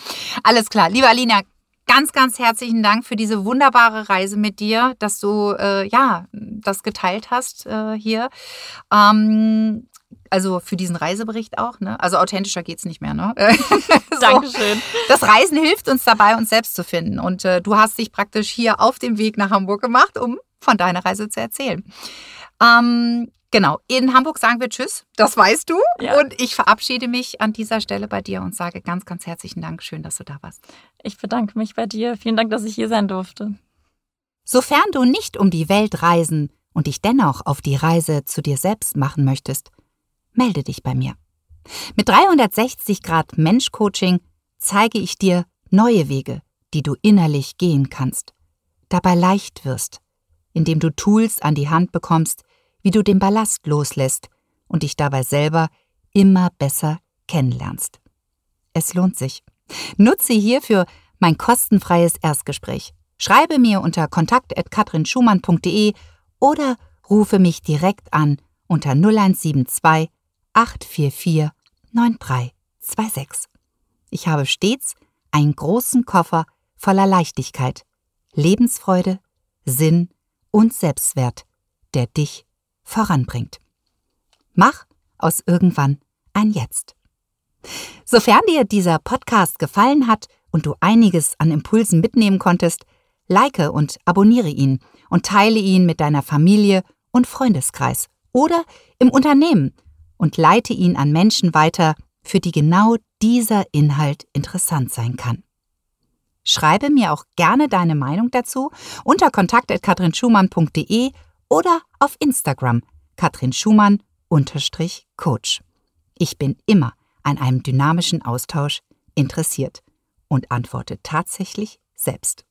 Alles klar. Liebe Alina, ganz, ganz herzlichen Dank für diese wunderbare Reise mit dir, dass du äh, ja das geteilt hast äh, hier. Ähm, also für diesen Reisebericht auch, ne? Also authentischer geht's nicht mehr, ne? *laughs* so. Dankeschön. Das Reisen hilft uns dabei, uns selbst zu finden. Und äh, du hast dich praktisch hier auf dem Weg nach Hamburg gemacht, um von deiner Reise zu erzählen. Ähm, genau, in Hamburg sagen wir Tschüss, das weißt du. Ja. Und ich verabschiede mich an dieser Stelle bei dir und sage ganz, ganz herzlichen Dank. Schön, dass du da warst. Ich bedanke mich bei dir. Vielen Dank, dass ich hier sein durfte. Sofern du nicht um die Welt reisen und dich dennoch auf die Reise zu dir selbst machen möchtest, melde dich bei mir. Mit 360 Grad Mensch-Coaching zeige ich dir neue Wege, die du innerlich gehen kannst, dabei leicht wirst, indem du Tools an die Hand bekommst, wie du den Ballast loslässt und dich dabei selber immer besser kennenlernst. Es lohnt sich. Nutze hierfür mein kostenfreies Erstgespräch. Schreibe mir unter kontakt.katrinschumann.de oder rufe mich direkt an unter 0172 844 9326. Ich habe stets einen großen Koffer voller Leichtigkeit, Lebensfreude, Sinn und Selbstwert, der dich voranbringt. Mach aus irgendwann ein Jetzt. Sofern dir dieser Podcast gefallen hat und du einiges an Impulsen mitnehmen konntest, like und abonniere ihn und teile ihn mit deiner Familie und Freundeskreis oder im Unternehmen und leite ihn an Menschen weiter, für die genau dieser Inhalt interessant sein kann. Schreibe mir auch gerne deine Meinung dazu unter kontakt.katrinschumann.de oder auf Instagram katrinschumann-coach. Ich bin immer an einem dynamischen Austausch interessiert und antworte tatsächlich selbst.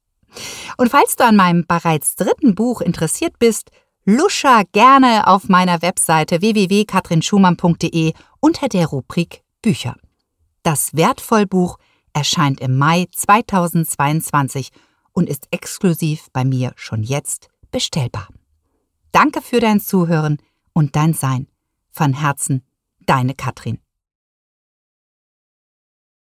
Und falls du an meinem bereits dritten Buch interessiert bist, luscher gerne auf meiner Webseite www.katrinschumann.de unter der Rubrik Bücher. Das Wertvollbuch erscheint im Mai 2022 und ist exklusiv bei mir schon jetzt bestellbar. Danke für dein Zuhören und dein Sein. Von Herzen, deine Katrin.